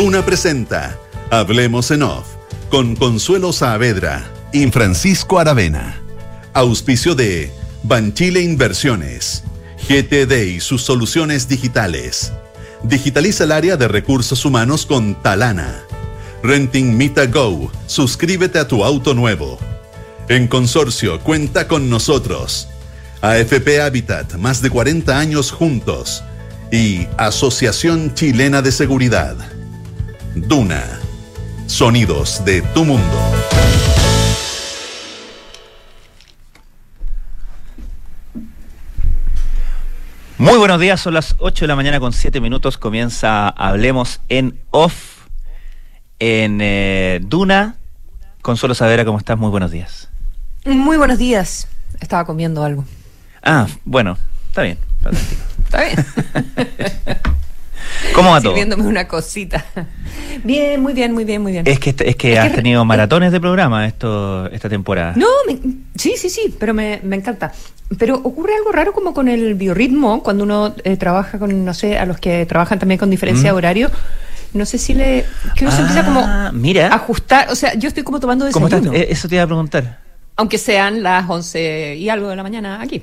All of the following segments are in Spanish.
Duna presenta Hablemos en Off con Consuelo Saavedra y Francisco Aravena. Auspicio de Banchile Inversiones, GTD y sus soluciones digitales. Digitaliza el área de recursos humanos con Talana. Renting Mita Go. Suscríbete a tu auto nuevo. En consorcio, cuenta con nosotros. AFP Habitat, más de 40 años juntos. Y Asociación Chilena de Seguridad. Duna. Sonidos de tu mundo. Muy buenos días, son las 8 de la mañana con 7 minutos. Comienza Hablemos en Off en eh, Duna. Consuelo Savera, ¿cómo estás? Muy buenos días. Muy buenos días. Estaba comiendo algo. Ah, bueno, está bien. Fantástico. ¿Está bien? ¿Cómo va todo? Sirviéndome una cosita. Bien, muy bien, muy bien, muy bien. Es que, es que Es has que- tenido maratones de programa esto esta temporada. No, me- sí, sí, sí, pero me, me encanta. Pero ocurre algo raro como con el biorritmo, cuando uno eh, trabaja con, no sé, a los que trabajan también con diferencia de Mm. horario. No sé si le. que uno se empieza como Ah, mira. a ajustar. O sea, yo estoy como tomando ¿Cómo estás? desayuno. Eh, Eso te iba a preguntar. Aunque sean las 11 y algo de la mañana aquí.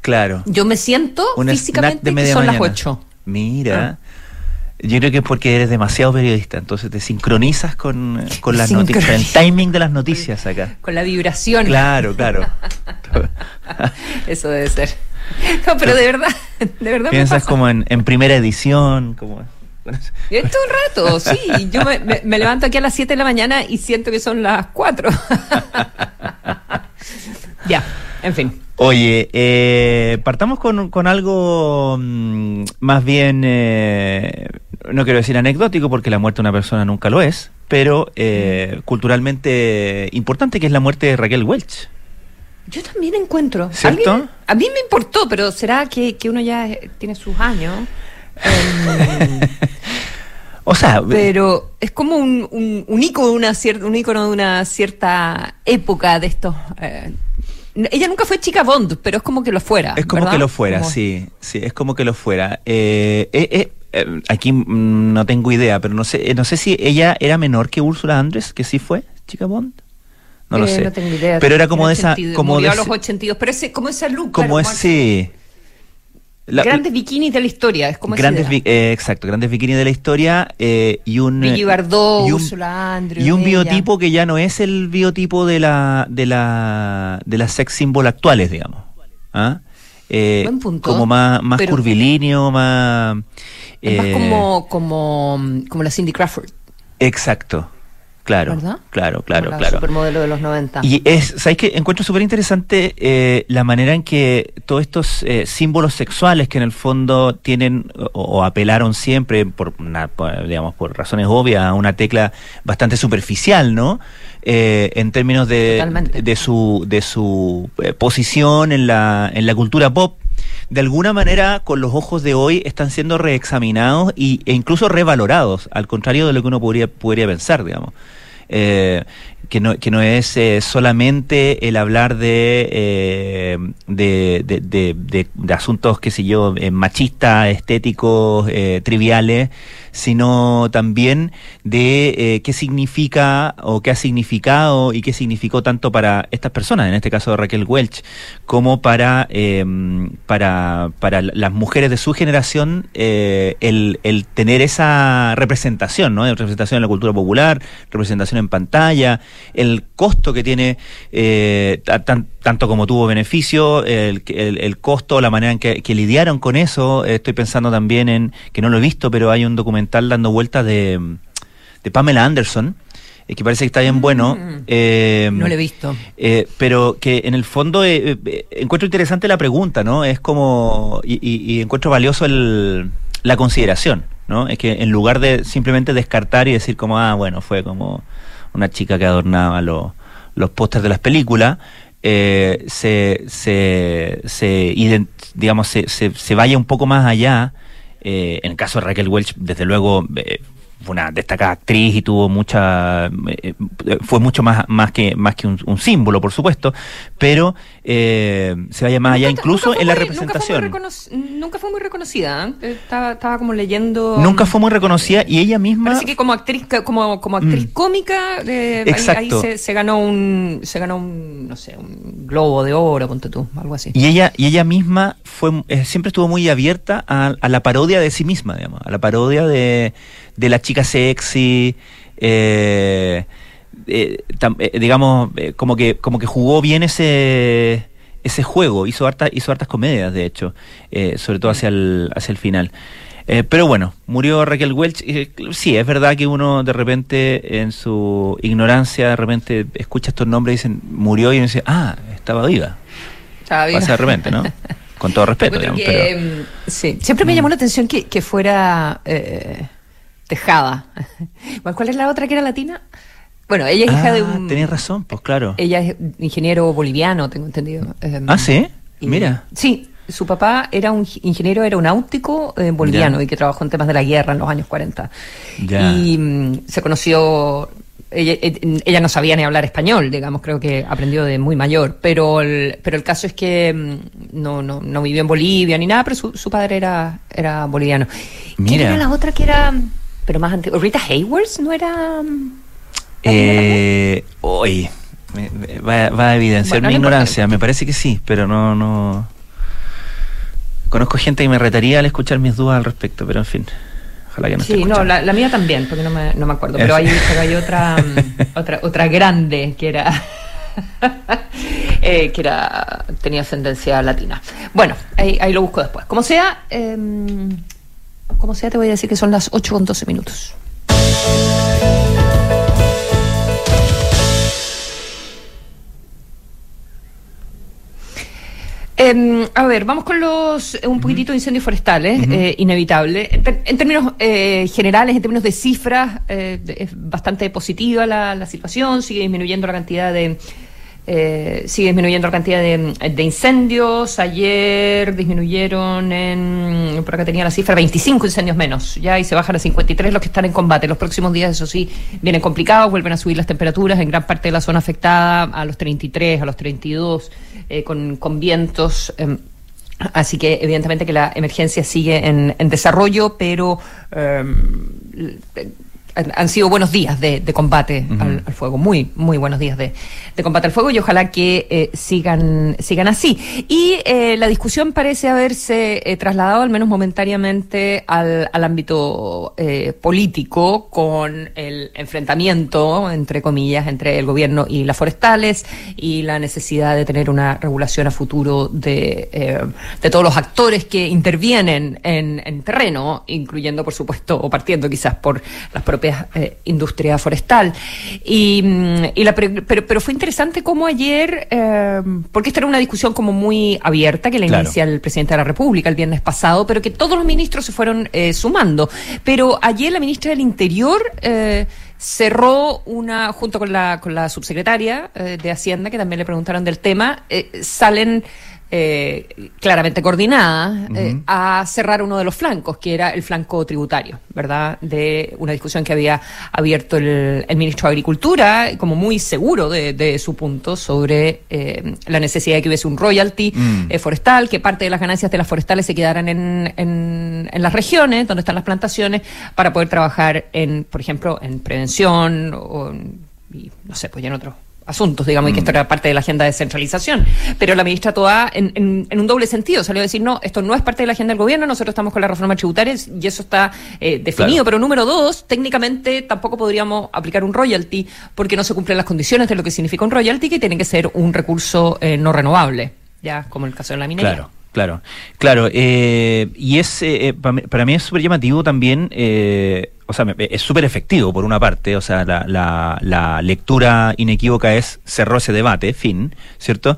Claro. Yo me siento físicamente de que son mañana. las 8. Mira. Yo creo que es porque eres demasiado periodista, entonces te sincronizas con, con las noticias, el timing de las noticias acá. Con la vibración. Claro, claro. Eso debe ser. No, pero de verdad, de verdad. me Piensas pasa. como en, en primera edición, como... Y es todo el rato, sí. Yo me, me- me levanto aquí a las 7 de la mañana y siento que son las 4. ya, en fin. Oye, eh, partamos con, con algo mm, más bien, eh, no quiero decir anecdótico porque la muerte de una persona nunca lo es, pero eh, culturalmente importante que es la muerte de Raquel Welch. Yo también encuentro. ¿Cierto? ¿Alguien- A mí me importó, pero ¿será que, que uno ya eh, tiene sus años? O sea, pero es como un, un, un ícono, de una cierta, un ícono de una cierta época de estos. eh, ella nunca fue chica Bond, pero es como que lo fuera. Es como ¿verdad? que lo fuera, Como- sí, sí, es como que lo fuera. Eh, eh, eh, aquí mm, no tengo idea, pero no sé, eh, no sé si ella era menor que Úrsula Andrés, que sí fue, chica Bond. No lo Eh, sé. No tengo idea. Pero era como de esa, 82, como murió de a los ese- 82, pero ese, como ese look. como ese, la- grandes bikinis de la historia, es como grandes, esa eh, exacto, grandes bikinis de la historia eh, y un Bardot, y un- Úrsula Andrews, y un biotipo que ya no es el biotipo de la de la de las sex symbol actuales, digamos. ¿Ah? Eh, punto, como más más pero- curvilíneo, más más eh, como, como, como la Cindy Crawford, Exacto. Claro, ¿verdad? claro, claro, Como claro. supermodelo de los 90. Y es, ¿sabes qué? Encuentro súper interesante eh, la manera en que todos estos eh, símbolos sexuales que en el fondo tienen o, o apelaron siempre, por, una, por, digamos, por razones obvias, a una tecla bastante superficial, ¿no? Eh, en términos de, Totalmente. de su, de su eh, posición en la, en la cultura pop, de alguna manera, con los ojos de hoy, están siendo reexaminados y, e incluso revalorados, al contrario de lo que uno podría, podría pensar, digamos. Eh, que no, que no es eh, solamente el hablar de, eh, de, de, de- de- asuntos, qué sé yo, eh, machistas, estéticos, eh, triviales, sino también de qué significa o qué ha significado y qué significó tanto para estas personas, en este caso Raquel Welch, como para, eh, para, para las mujeres de su generación, el, el tener esa representación, ¿no? Representación en la cultura popular, representación en pantalla, el costo que tiene, eh, ta- tan- tanto como tuvo beneficio, el, el, el costo, la manera en que, que lidiaron con eso. Eh, Estoy pensando también en, que no lo he visto, pero hay un documental dando vueltas de, de Pamela Anderson, eh, que parece que está bien bueno. Mm. Eh, no lo he visto. eh, pero que en el fondo eh, encuentro interesante la pregunta, ¿no? Es como, y, y- y encuentro valioso el, la consideración, ¿no? Es que en lugar de simplemente descartar y decir como, ah, bueno, fue como una chica que adornaba los, pósters de las películas, eh, se, se, se digamos, se, se, se vaya un poco más allá. eh, en el caso de Raquel Welch, desde luego, eh, fue una destacada actriz y tuvo mucha eh, eh, fue mucho más más que más que un, símbolo por supuesto pero eh, se vaya más allá incluso en la representación. nunca fue muy, reconocida estaba, estaba, como leyendo nunca fue muy reconocida y ella misma parece que como actriz como como actriz mm. cómica ahí, se, ganó un se ganó un no sé un globo de oro ponte tú algo así. Y ella y ella misma fue siempre estuvo muy abierta a, a la parodia de sí misma digamos a la parodia de de la chica sexy, eh, eh, eh, digamos, como que como que jugó bien ese ese juego, hizo harta, hizo hartas comedias, de hecho, sobre todo hacia el, hacia el final. pero bueno, murió Raquel Welch. sí, es verdad que uno de repente, en su ignorancia, de repente escucha estos nombres y dicen murió y uno dice, ah, estaba viva. Estaba viva. Pasa de repente, ¿no? Con todo respeto, digamos. Mm, sí, siempre me llamó la atención que, que fuera Tejada. ¿Cuál es la otra que era latina? Bueno, ella es hija de ah, un. Tenías razón, pues claro. Ella es ingeniero boliviano, tengo entendido. Em, ah, sí. Mira. Sí, su papá era un ingeniero aeronáutico eh, boliviano y que trabajó en temas de la guerra en los años 40. Y mm, se conoció. Eh, ella, no sabía ni hablar español, digamos, creo que aprendió de muy mayor. Pero el, pero el caso es que mm, no, no, no vivió en Bolivia ni nada, pero su, su padre era, era boliviano. Mira. ¿Quién era la otra que era.? pero más antiguo. ¿Rita Hayworth no era...? Mm, eh, hoy va, va, a evidenciar mi ignorancia, me parece que sí, pero no, no... Conozco gente que me retaría al escuchar mis dudas al respecto, pero en fin. Ojalá que no Sí, no, la, mía también, porque no me, no me acuerdo. Pero hay, hay otra, mm, otra, otra grande que era... eh, que era tenía ascendencia latina. Bueno, ahí, ahí lo busco después. Como sea, eh, como sea, te voy a decir que son las 8 con 12 minutos. Em, a ver, vamos con los un poquitito de incendios forestales, eh, inevitable. En, términos eh, generales, en términos de cifras, eh, es bastante positiva la situación, sigue disminuyendo la cantidad de eh, sigue disminuyendo la cantidad de, incendios. Ayer disminuyeron en, por acá tenía la cifra, 25 incendios menos, ya y se bajan a 53 los que están en combate. Los próximos días, eso sí, vienen complicados, vuelven a subir las temperaturas en gran parte de la zona afectada a los 33, a los 32, eh, con, con vientos. Em, así que evidentemente que la emergencia sigue en, desarrollo, pero em, han sido buenos días de, combate al, fuego, muy, muy buenos días de, combate al fuego y ojalá que eh, sigan, sigan así. Y eh, la discusión parece haberse eh, trasladado, al menos momentáneamente, al, al ámbito político con el enfrentamiento, entre comillas, entre el gobierno y las forestales y la necesidad de tener una regulación a futuro de, de todos los actores que intervienen en, en terreno, incluyendo, por supuesto, o partiendo quizás por las propias eh, industria forestal. Y, mm, pero, pero, fue interesante como ayer, eh, porque esta era una discusión como muy abierta que la inicia el presidente de la República el viernes pasado, pero que todos los ministros se fueron eh, sumando. Pero ayer la ministra del Interior cerró una, junto con la, con la subsecretaria de Hacienda, que también le preguntaron del tema, salen eh, claramente coordinada eh, a cerrar uno de los flancos, que era el flanco tributario, ¿verdad? De una discusión que había abierto el, ministro de Agricultura, como muy seguro de, su punto sobre eh, la necesidad de que hubiese un royalty mm. forestal, que parte de las ganancias de las forestales se quedaran en, en, en, las regiones donde están las plantaciones para poder trabajar en, por ejemplo, en prevención o, y, no sé, pues en otros asuntos, digamos, y que esto mm. era parte de la agenda de descentralización. Pero la ministra Toa, en, en, un doble sentido, salió a decir, no, esto no es parte de la agenda del gobierno, nosotros estamos con la reforma tributaria y eso está eh, definido. Pero número dos, técnicamente tampoco podríamos aplicar un royalty porque no se cumplen las condiciones de lo que significa un royalty, que tiene que ser un recurso eh, no renovable, ya como el caso de la minería. Claro. Claro, claro. Eh, y es eh, para, mí es súper llamativo también eh, o sea, es súper efectivo por una parte, o sea, la, la, la, lectura inequívoca es cerró ese debate, fin, ¿cierto?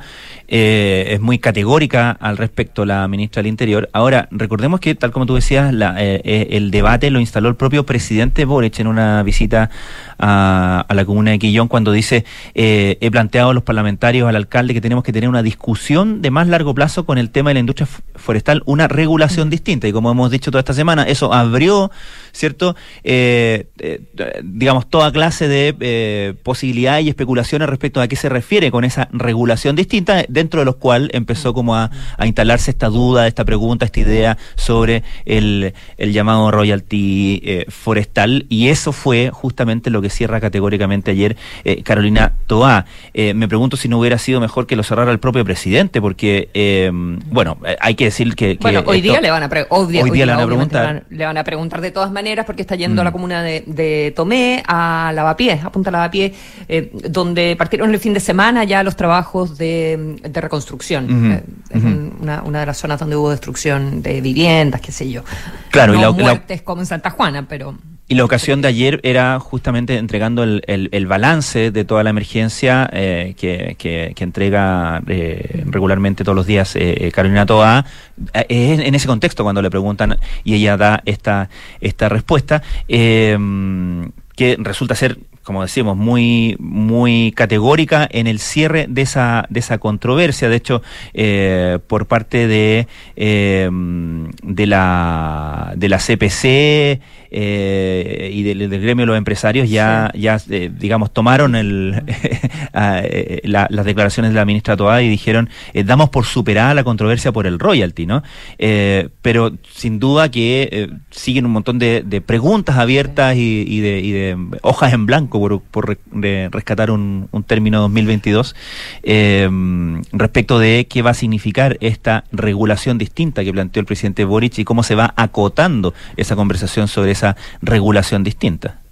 Eh, es muy categórica al respecto la ministra del Interior. Ahora, recordemos que, tal como tú decías, la, eh, eh, el debate lo instaló el propio presidente Boric en una visita a, a la comuna de Quillón cuando dice, he planteado a los parlamentarios, al alcalde, que tenemos que tener una discusión de más largo plazo con el tema de la industria forestal, una regulación distinta. Y como hemos dicho toda esta semana, eso abrió ¿cierto? Eh, eh, digamos, toda clase de posibilidades y especulaciones respecto a qué se refiere con esa regulación distinta, dentro de los cual empezó como a, instalarse esta duda, esta pregunta, esta idea sobre el, el llamado royalty forestal, y eso fue justamente lo que cierra categóricamente ayer Carolina Toá. me pregunto si no hubiera sido mejor que lo cerrara el propio presidente, porque, bueno, hay que decir que... bueno, hoy día le van a, hoy día, le van a preguntar. le van a preguntar de todas maneras porque está yendo a la mm. comuna de, Tomé, a Lavapiés, a Punta Lavapiés, eh, donde partieron el fin de semana ya los trabajos de, reconstrucción. Eh, es una, de las zonas donde hubo destrucción de viviendas, qué sé yo. Claro, y la, muertes como en Santa Juana, pero... Y la ocasión de ayer era justamente entregando el, el, balance de toda la emergencia eh, que, que, entrega eh, regularmente todos los días eh, Carolina Toa. En, ese contexto, cuando le preguntan y ella da esta, esta respuesta, que resulta ser como decimos, muy, muy categórica en el cierre de esa, de esa controversia. De hecho, por parte de, eh, de, la, de la CPC eh, y del, gremio de los empresarios ya, ya digamos, tomaron el, las declaraciones de la ministra Toada y dijeron, damos por superada la controversia por el royalty, ¿no? pero sin duda que siguen un montón de, de preguntas abiertas y, y, de, y de hojas en blanco por, rescatar un, término 2022, eh, respecto de qué va a significar esta regulación distinta que planteó el presidente Boric y cómo se va acotando esa conversación sobre esa regulación distinta.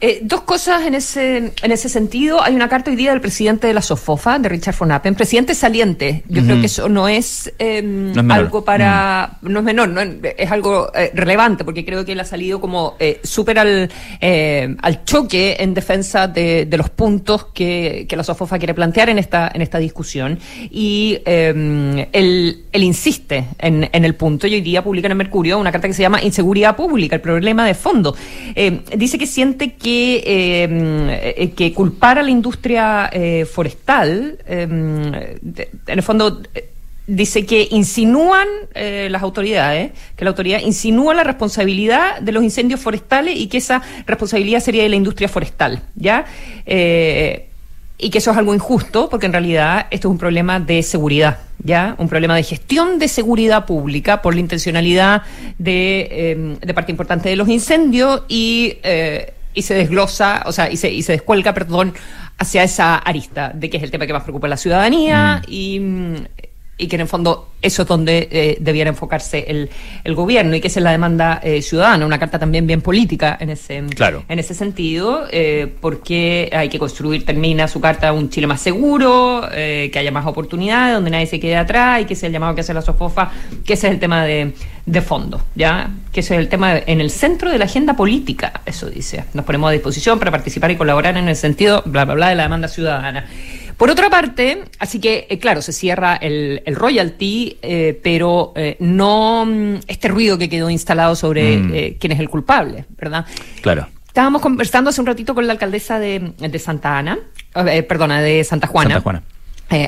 Eh, dos cosas en ese, en ese sentido. Hay una carta hoy día del presidente de la SOFOFA, de Richard von Appen, presidente saliente. Yo creo que eso no es, em, algo para. Mm. No es menor, no es, algo eh, relevante, porque creo que él ha salido como eh, súper al, al choque en defensa de, los puntos que, que, la SOFOFA quiere plantear en esta, en esta discusión. Y em, él, él, insiste en, en el punto, y hoy día publica en el Mercurio una carta que se llama Inseguridad Pública, el problema de fondo. dice que siente que, eh, que culpar a la industria eh, forestal, eh, en el fondo dice que insinúan las autoridades, que la autoridad insinúa la responsabilidad de los incendios forestales y que esa responsabilidad sería de la industria forestal, ¿ya? y que eso es algo injusto, porque en realidad esto es un problema de seguridad, ¿ya? Un problema de gestión de seguridad pública por la intencionalidad de, de parte importante de los incendios y y se desglosa, o sea, y se, y se descuelga, perdón, hacia esa arista de que es el tema que más preocupa a la ciudadanía mm. y, y que en el fondo eso es donde eh, debiera enfocarse el, el, gobierno y que esa es la demanda eh, ciudadana, una carta también bien política en ese, en ese sentido, eh, porque hay que construir, termina su carta, un Chile más seguro, que haya más oportunidades, donde nadie se quede atrás y que sea el llamado que hace la SOFOFA, que ese es el tema de, de fondo, ¿ya? Que ese es el tema en el centro de la agenda política, eso dice. Nos ponemos a disposición para participar y colaborar en el sentido, bla, bla, bla, de la demanda ciudadana. Por otra parte, así que, eh, claro, se cierra el, el royalty, eh, pero eh, no mm, este ruido que quedó instalado sobre mm. quién es el culpable, ¿verdad? Claro. Estábamos conversando hace un ratito con la alcaldesa de, de Santa Ana, perdona, de Santa Juana. Santa Juana.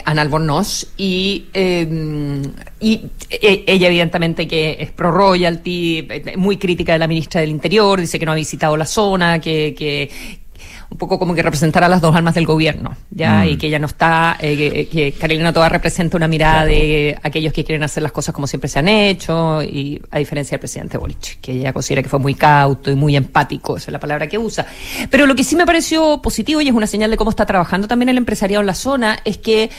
Ana Albornoz y, y ella evidentemente que es pro royalty, muy crítica de la ministra del Interior, dice que no ha visitado la zona, que, que, un poco como que representar a las dos almas del gobierno, ¿ya? Mm. Y que ella no está, eh, que, Carolina Toda representa una mirada de aquellos que quieren hacer las cosas como siempre se han hecho, y a diferencia del presidente Boric, que ella considera que fue muy cauto y muy empático, esa es la palabra que usa. Pero lo que sí me pareció positivo y es una señal de cómo está trabajando también el empresariado en la zona es que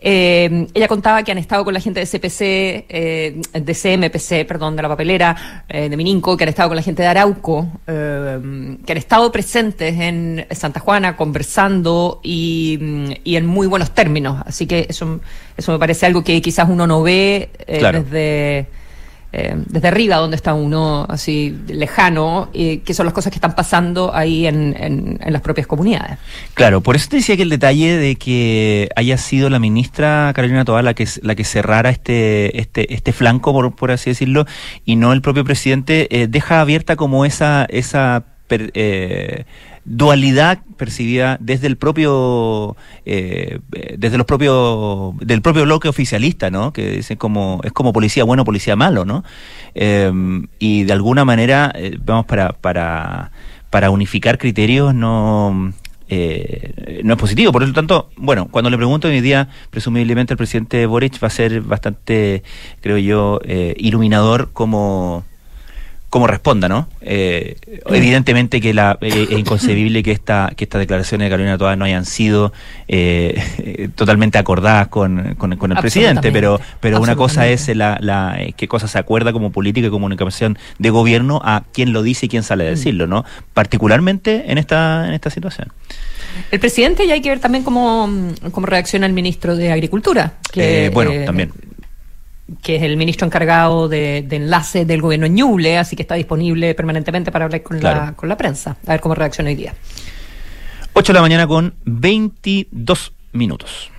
eh, ella contaba que han estado con la gente de CPC, eh, de CMPC, perdón, de la papelera, eh, de Mininco, que han estado con la gente de Arauco, que han estado presentes en Santa Juana conversando y, y, en muy buenos términos. Así que eso, eso me parece algo que quizás uno no ve desde eh, desde arriba, donde está uno así lejano, y que son las cosas que están pasando ahí en, en, las propias comunidades. Claro, por eso te decía que el detalle de que haya sido la ministra Carolina Tobar la que, la que cerrara este, este, este flanco, por, por así decirlo, y no el propio presidente, eh, deja abierta como esa, esa dualidad percibida desde el propio eh, desde los propios del propio bloque oficialista no que dice como es como policía bueno policía malo no eh, y de alguna manera eh, vamos para para unificar criterios no no es positivo. Por lo tanto, bueno, cuando le pregunto hoy día, presumiblemente el presidente Boric va a ser bastante, creo yo, iluminador como cómo responda, ¿no? Eh, evidentemente que la, eh, es inconcebible que esta que estas declaraciones de Carolina Todas no hayan sido eh, totalmente acordadas con, con, el presidente, pero pero una cosa es la, la qué cosa se acuerda como política y comunicación de gobierno a quién lo dice y quién sale a mm. decirlo, ¿no? Particularmente en esta en esta situación. El presidente ya hay que ver también cómo, cómo reacciona el ministro de Agricultura. Que, bueno, también que es el ministro encargado de, enlace del gobierno Ñuble, así que está disponible permanentemente para hablar con, la, con la prensa. A ver cómo reacciona hoy día. 8 de la mañana con 22 minutos.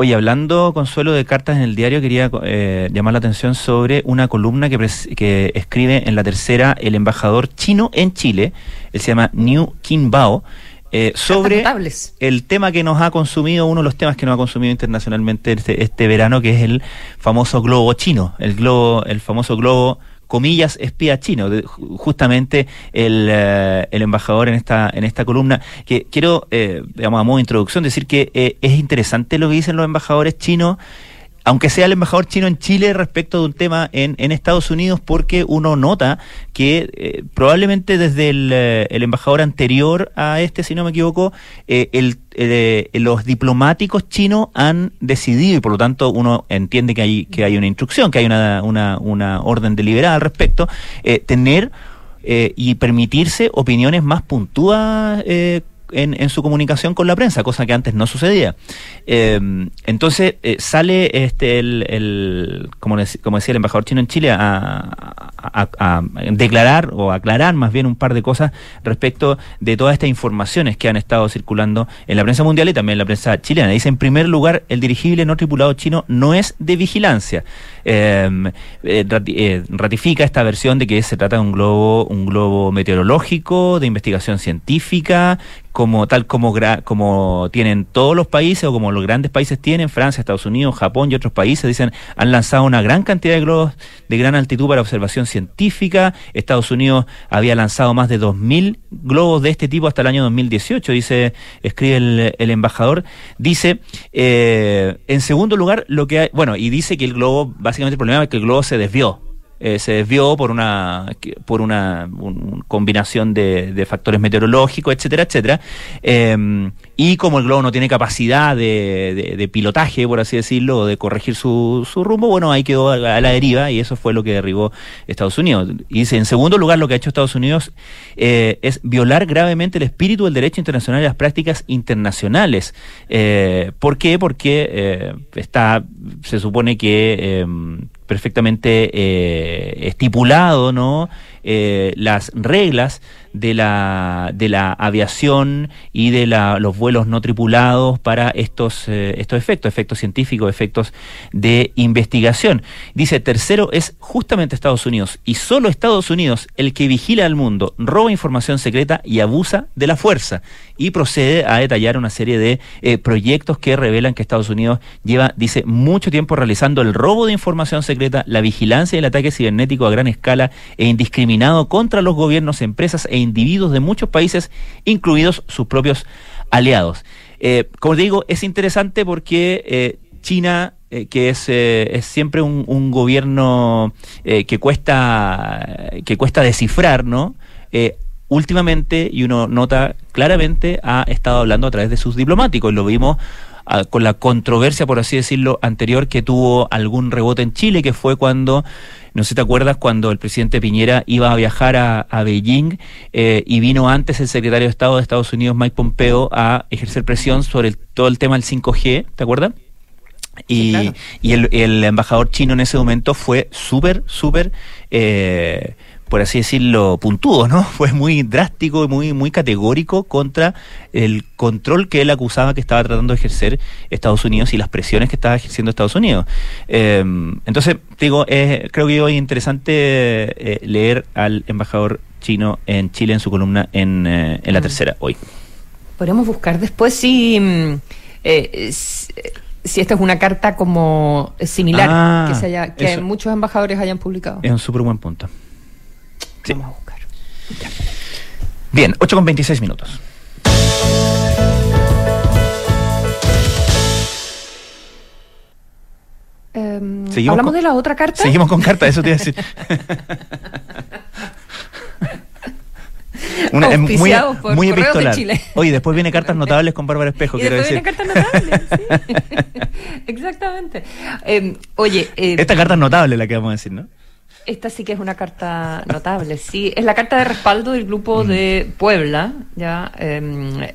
Oye, hablando, Consuelo, de cartas en el diario, quería eh, llamar la atención sobre una columna que, que escribe en la tercera el embajador chino en Chile. Él se llama New Bao eh, sobre el tema que nos ha consumido, uno de los temas que nos ha consumido internacionalmente este, este, verano, que es el famoso globo chino, el globo, el famoso globo comillas espía chino, justamente el, eh, el, embajador en esta en esta columna que quiero eh, digamos a modo de introducción decir que eh, es interesante lo que dicen los embajadores chinos aunque sea el embajador chino en Chile respecto de un tema en, en Estados Unidos, porque uno nota que eh, probablemente desde eh, el, embajador anterior a este, si no me equivoco, eh, los diplomáticos chinos han decidido, y por lo tanto uno entiende que hay, que hay una instrucción, que hay una, una, una orden deliberada al respecto, tener y permitirse opiniones más puntúas en, su comunicación con la prensa, cosa que antes no sucedía. Eh, entonces eh, sale este el, como, decía el embajador chino en Chile a, declarar o aclarar más bien un par de cosas respecto de todas estas informaciones que han estado circulando en la prensa mundial y también en la prensa chilena. Dice, en primer lugar, el dirigible no tripulado chino no es de vigilancia. Eh, eh, ratifica esta versión de que se trata de un globo, un globo meteorológico, de investigación científica, como tal como, como tienen todos los países o como los grandes países tienen, Francia, Estados Unidos, Japón y otros países, dicen, han lanzado una gran cantidad de globos de gran altitud para observación científica. Estados Unidos había lanzado más de 2.000 globos de este tipo hasta el año 2018, dice, escribe el, embajador. Dice, eh, en segundo lugar, lo que hay, bueno, y dice que el globo, básicamente el problema es que el globo se desvió eh, se desvió por una por una combinación de, factores meteorológicos, etcétera, etcétera. Em, y como el globo no tiene capacidad de, pilotaje, por así decirlo, de corregir su, su rumbo, bueno, ahí quedó a, la deriva y eso fue lo que derribó Estados Unidos. Y dice, en segundo lugar, lo que ha hecho Estados Unidos eh, es violar gravemente el espíritu del derecho internacional y las prácticas internacionales. Eh, ¿Por qué? Porque está, se supone que em, perfectamente eh, estipulado, ¿no? Eh, las reglas de la, de la aviación y de la, los vuelos no tripulados para estos, eh, estos efectos, efectos científicos, efectos de investigación. Dice, tercero es justamente Estados Unidos y solo Estados Unidos el que vigila al mundo, roba información secreta y abusa de la fuerza. Y procede a detallar una serie de eh, proyectos que revelan que Estados Unidos lleva, dice, mucho tiempo realizando el robo de información secreta, la vigilancia y el ataque cibernético a gran escala e indiscriminado contra los gobiernos, empresas e individuos de muchos países, incluidos sus propios aliados. Eh, como digo, es interesante porque eh, China eh, que es, es, siempre un, gobierno que cuesta que cuesta descifrar, ¿no? últimamente, y uno nota claramente, ha estado hablando a través de sus diplomáticos. Lo vimos con la controversia, por así decirlo, anterior que tuvo algún rebote en Chile, que fue cuando, no sé si te acuerdas, cuando el presidente Piñera iba a viajar a, Beijing eh, y vino antes el secretario de Estado de Estados Unidos, Mike Pompeo, a ejercer presión sobre todo el tema del 5G, ¿te acuerdas? Y, y el, el, embajador chino en ese momento fue súper, súper... Eh, por así decirlo, puntudo, ¿no? Fue muy drástico y muy, muy categórico contra el control que él acusaba que estaba tratando de ejercer Estados Unidos y las presiones que estaba ejerciendo Estados Unidos. Eh, entonces, digo, creo que hoy es interesante eh, leer al embajador chino en Chile en su columna en, en la mm. tercera hoy. Podemos buscar después si, mm, si esta es una carta como similar ah, que, se haya, que muchos embajadores hayan publicado. Es un súper buen punto. Vamos a buscar. Bien, 8 con 26 minutos. Um, ¿Hablamos de la otra carta? Seguimos con carta, eso te iba a decir. Una, muy, muy epistolar. Oye, después viene cartas notables con Bárbara Espejo, y quiero después decir. Viene cartas notables, sí. Exactamente. Eh, oye. Eh, Esta carta es notable la que vamos a decir, ¿no? Esta sí que es una carta notable, sí. Es la carta de respaldo del grupo de Puebla, ya. Eh,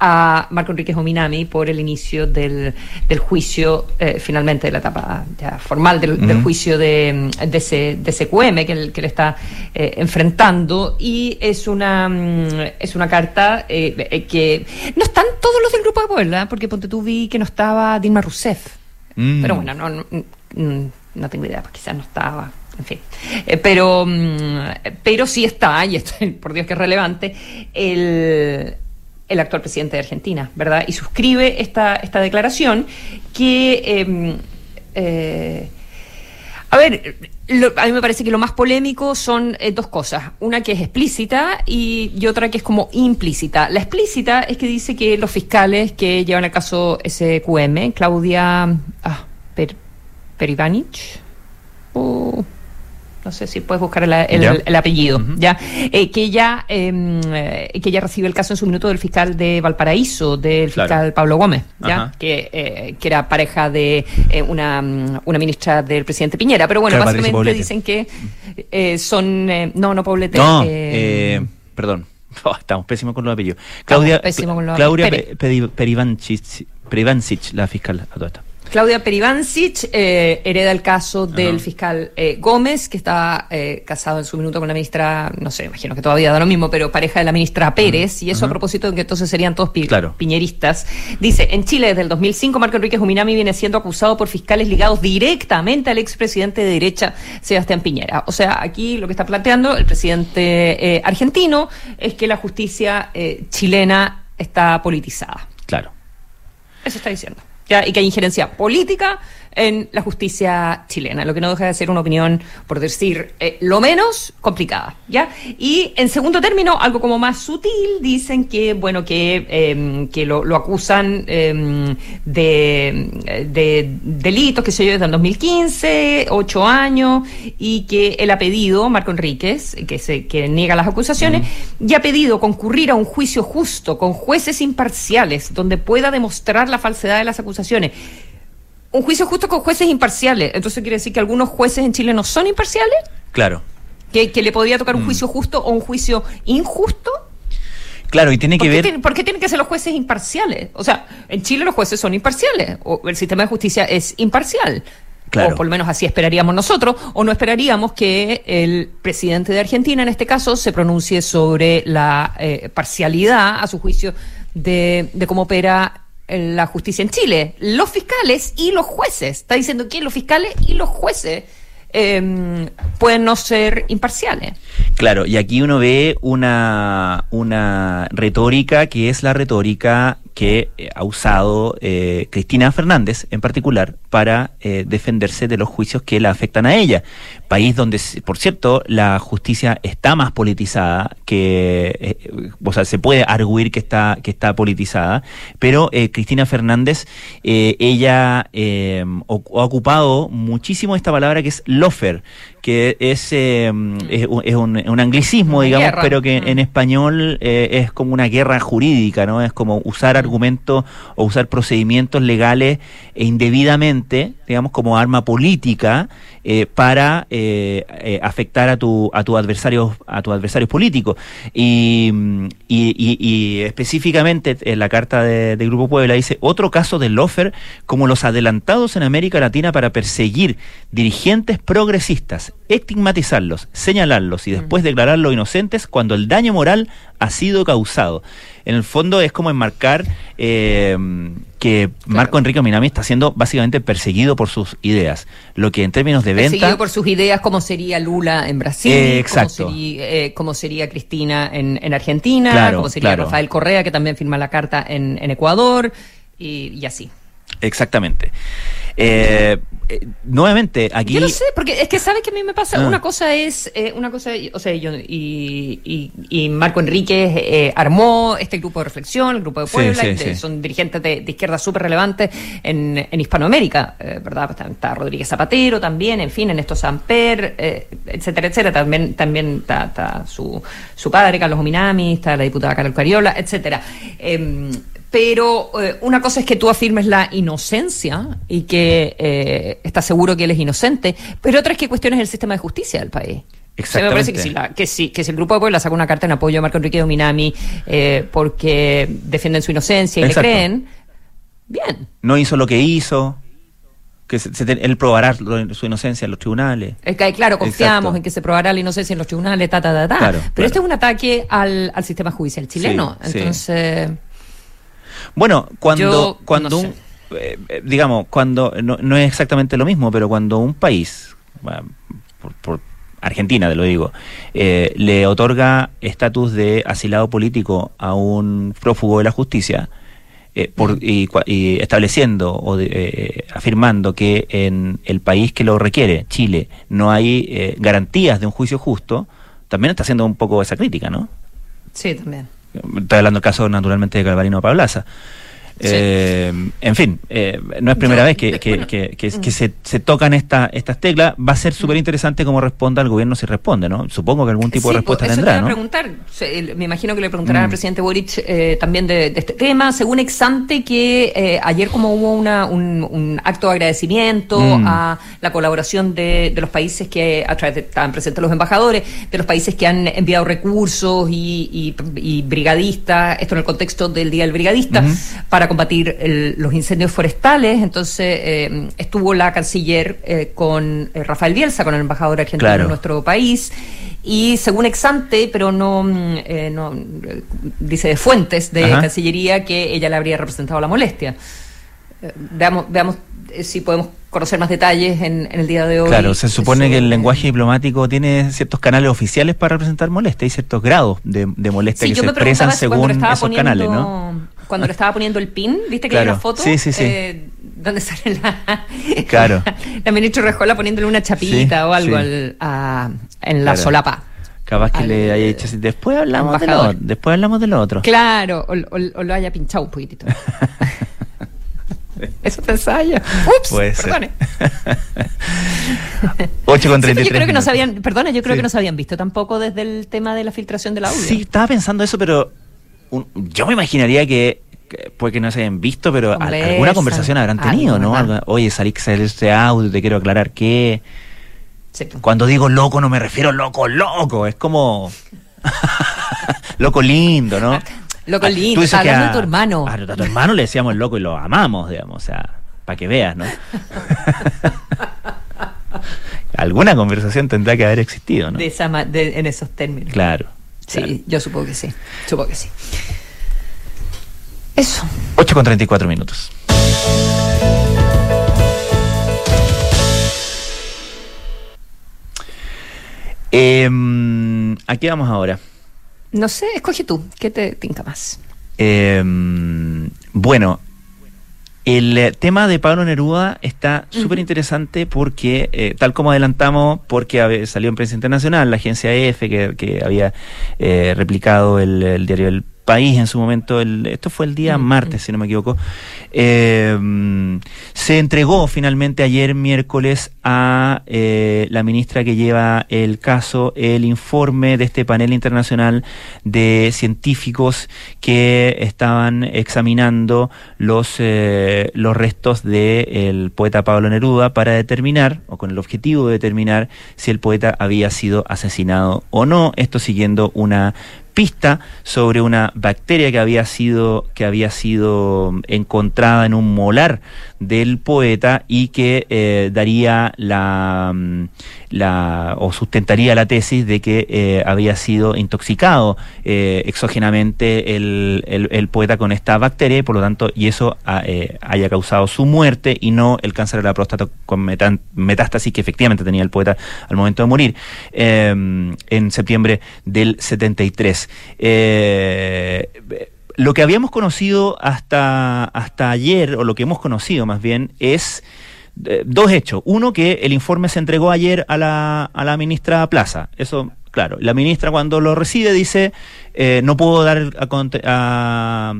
a Marco Enrique Ominami por el inicio del, del juicio, eh, finalmente de la etapa ya formal del, juicio de, de, ese, de CQM que, que le está eh, enfrentando. Y es una, mm, es una carta eh, que no están todos los del Grupo de Puebla, porque ponte tú vi que no estaba Dilma Rousseff. Mm. Pero bueno, no, no, no tengo idea, pues quizás no estaba en fin. pero, mm, pero sí está, y esto, por Dios que es relevante, el, el actual presidente de Argentina, ¿verdad? Y suscribe esta, esta declaración que... Em, eh, a ver, a mí me parece que lo más polémico son eh, dos cosas. Una que es explícita y, otra que es como implícita. La explícita es que dice que los fiscales que llevan el caso SQM, Claudia ah, per, Perivanich, uh, no sé si puedes buscar el, apellido, ya, eh, que ya em, eh, que ya recibe el caso en su minuto del fiscal de Valparaíso, del fiscal Pablo Gómez, ya, que, eh, que era pareja de una, una ministra del presidente Piñera, pero bueno, básicamente dicen que son no, no Poblete, no, perdón. Oh, estamos pésimos con los apellidos. Claudia, Claudia Perivancic, la fiscal a toda esta. Claudia Perivancic eh, hereda el caso del fiscal eh, Gómez, que está eh, casado en su minuto con la ministra, no sé, imagino que todavía da lo mismo, pero pareja de la ministra Pérez, y eso a propósito de que entonces serían todos piñeristas. Dice, en Chile desde el 2005 Marco Enrique Juminami viene siendo acusado por fiscales ligados directamente al expresidente de derecha Sebastián Piñera. O sea, aquí lo que está planteando el presidente argentino es que la justicia chilena está politizada. Claro. Eso está diciendo que hay injerencia política en la justicia chilena, lo que no deja de ser una opinión, por decir, eh, lo menos complicada, ¿ya? Y en segundo término, algo como más sutil, dicen que, bueno, que, em, que lo, acusan em, de, de, delitos, que se yo, desde el 2015, ocho años, y que él ha pedido, Marco Enríquez, que, se, que niega las acusaciones, y ha pedido concurrir a un juicio justo, con jueces imparciales, donde pueda demostrar la falsedad de las acusaciones un juicio justo con jueces imparciales. Entonces quiere decir que algunos jueces en Chile no son imparciales. Claro. Que, le podría tocar un mm. juicio justo o un juicio injusto. Claro, y tiene que ver. ¿Por qué tienen que ser los jueces imparciales? O sea, en Chile los jueces son imparciales, o el sistema de justicia es imparcial. Claro. O por lo menos así esperaríamos nosotros, o no esperaríamos que el presidente de Argentina, en este caso, se pronuncie sobre la eh, parcialidad, a su juicio, de, de cómo opera la justicia en Chile. Los fiscales y los jueces. Está diciendo que los fiscales y los jueces em, pueden no ser imparciales. Claro, y aquí uno ve una, una retórica que es la retórica que eh, ha usado eh, Cristina Fernández en particular para eh, defenderse de los juicios que la afectan a ella. País donde, por cierto, la justicia está más politizada, que, o sea, se puede arguir que está, que está politizada, pero Cristina Fernández, ella ha ocupado muchísimo esta palabra que es lofer, que es, es, un, anglicismo, digamos, pero que en mm. español es como una guerra jurídica, ¿no? Es como usar argumentos o usar procedimientos legales e indebidamente digamos, como arma política eh, para eh, eh, afectar a tu a tu adversario a tus adversarios políticos y, y, y, específicamente en la carta de, Grupo Puebla dice otro caso de lofer como los adelantados en América Latina para perseguir dirigentes progresistas, estigmatizarlos, señalarlos y después mm. declararlos inocentes cuando el daño moral ha sido causado. En el fondo es como enmarcar eh, que Marco Enrique Minami está siendo básicamente perseguido por sus ideas. Lo que en términos de venta. Perseguido por sus ideas, como sería Lula en Brasil, eh, Como, sería, Cristina en, Argentina, como sería Rafael Correa, que también firma la carta en, Ecuador, y así. Exactamente. Eh, eh, nuevamente, aquí. Yo no sé, porque es que sabes que a mí me pasa. Ah. Una cosa es. Eh, una cosa, o sea, yo, y, y, Marco Enríquez eh, armó este grupo de reflexión, el grupo de Puebla, son dirigentes de, izquierda súper relevantes en, en Hispanoamérica, ¿verdad? Está, Rodríguez Zapatero también, en fin, en esto Samper, etcétera, etcétera. También, también está, su, su padre, Carlos Ominami, está la diputada Carol Cariola, etcétera. Pero eh, una cosa es que tú afirmes la inocencia y que eh, estás seguro que él es inocente, pero otra es que cuestiones el sistema de justicia del país. Exactamente. me parece que si, que, si, el grupo de Puebla saca una carta en apoyo a Marco Enrique Dominami eh, porque defienden su inocencia y le creen, bien. No hizo lo que hizo que él probará su inocencia en los tribunales. Es que, claro, confiamos en que se probará la inocencia en los tribunales, ta, ta, ta, ta. Pero este es un ataque al, al sistema judicial chileno. Entonces. Bueno, cuando, cuando un, eh, eh, digamos, cuando no, es exactamente lo mismo, pero cuando un país, por, Argentina te lo digo, eh, le otorga estatus de asilado político a un prófugo de la justicia, por, y, estableciendo o afirmando que en el país que lo requiere, Chile, no hay garantías de un juicio justo, también está haciendo un poco esa crítica, ¿no? Sí, también. Estoy hablando del caso naturalmente de Calvarino Pablaza. Eh, en fin, eh, no es primera vez que, que, se, se, tocan esta, estas teclas. Va a ser súper interesante cómo responda el gobierno si responde, ¿no? Supongo que algún tipo de respuesta eso tendrá. Te preguntar. Me imagino que le preguntarán al mm. presidente Boric eh, también de, este tema. Según Exante, que ayer, como hubo una, un, acto de agradecimiento mm. a la colaboración de, los países que a través de, estaban presentes los embajadores, de los países que han enviado recursos y, brigadistas, esto en el contexto del Día del Brigadista, para combatir los incendios forestales. Entonces eh, estuvo la canciller eh, con eh, Rafael Bielsa, con el embajador argentino en nuestro país. Y según Exante, pero no, mm, no dice de fuentes de Cancillería que ella le habría representado la molestia. veamos, veamos si podemos conocer más detalles en, el día de hoy. Claro, se supone que el lenguaje diplomático tiene ciertos canales oficiales para representar molestia y ciertos grados de, molestia que se expresan según esos canales, ¿no? Cuando le estaba poniendo el pin, ¿viste que hay una foto? Sí, sí, sí. Eh, donde sale la. Claro. la ministra Rejola poniéndole una chapita o algo al, a, en la solapa. Capaz que le haya dicho así, después hablamos, de lo, después hablamos de lo otro. Claro, o, o, lo haya pinchado un poquitito. Eso pensaba yo. Ups, Puede perdone. 8 con 33 yo creo que no sabían, perdona, yo creo que no se habían visto tampoco desde el tema de la filtración del audio. Sí, estaba pensando eso, pero yo me imaginaría que, puede que no se hayan visto, pero alguna conversación habrán tenido, ¿no? Oye, salí ese audio, te quiero aclarar que... Cuando digo loco no me refiero loco, loco, es como... loco lindo, ¿no? Loco ah, lindo, está hablando de tu hermano. A, tu hermano le decíamos loco y lo amamos, digamos, o sea, para que veas, ¿no? Alguna conversación tendrá que haber existido, ¿no? De esa, en esos términos. Claro. Sí, yo supongo que sí. Supongo que sí. Eso. 8 con 34 minutos. Eh, ¿A qué vamos ahora? No sé, escoge tú. ¿Qué te tinca más? Em, bueno, el eh, tema de Pablo Neruda está súper interesante porque, eh, tal como adelantamos, porque salió en prensa internacional, la agencia EF, que, había eh, replicado el, diario El país en su momento, el, esto fue el día mm, martes, si no me equivoco, eh, se entregó finalmente ayer miércoles a eh, la ministra que lleva el caso el informe de este panel internacional de científicos que estaban examinando los, eh, los restos del poeta Pablo Neruda para determinar, o con el objetivo de determinar, si el poeta había sido asesinado o no, esto siguiendo una pista sobre una bacteria que había sido que había sido encontrada en un molar del poeta y que eh, daría la, mm, la, o sustentaría la tesis de que eh, había sido intoxicado eh, exógenamente el, el, poeta con esta bacteria y por lo tanto y eso ah, haya causado su muerte y no el cáncer de la próstata con metástasis que efectivamente tenía el poeta al momento de morir en septiembre del 73 lo que habíamos conocido hasta, hasta ayer, o lo que hemos conocido más bien, es eh, dos hechos. Uno, que el informe se entregó ayer a la, a la ministra Plaza. Eso, claro. La ministra cuando lo recibe dice, eh, no puedo dar a,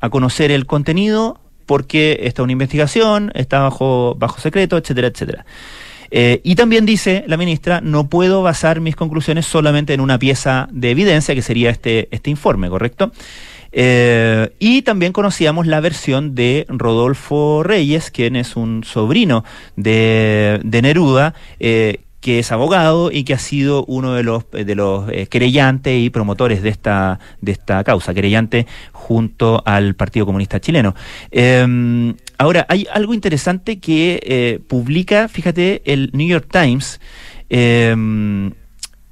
a, conocer el contenido porque está una investigación, está bajo, bajo secreto, etcétera, etcétera. Eh, y también dice la ministra, no puedo basar mis conclusiones solamente en una pieza de evidencia, que sería este, este informe, ¿correcto? Eh, y también conocíamos la versión de Rodolfo Reyes, quien es un sobrino de, Neruda, eh, que es abogado y que ha sido uno de los de los eh, querellantes y promotores de esta de esta causa, querellante junto al Partido Comunista Chileno. Em, ahora hay algo interesante que publica, fíjate, el New York Times.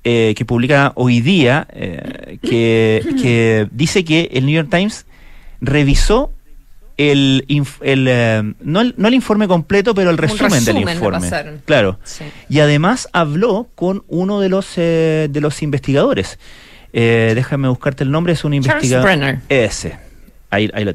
Eh, que publica hoy día, eh, que, dice que el New York Times revisó el, el eh, no, el, no el informe completo, pero el resumen, del informe. Claro. Y además habló con uno de los de los investigadores. déjame buscarte el nombre, es un investigador. Brenner. Ese.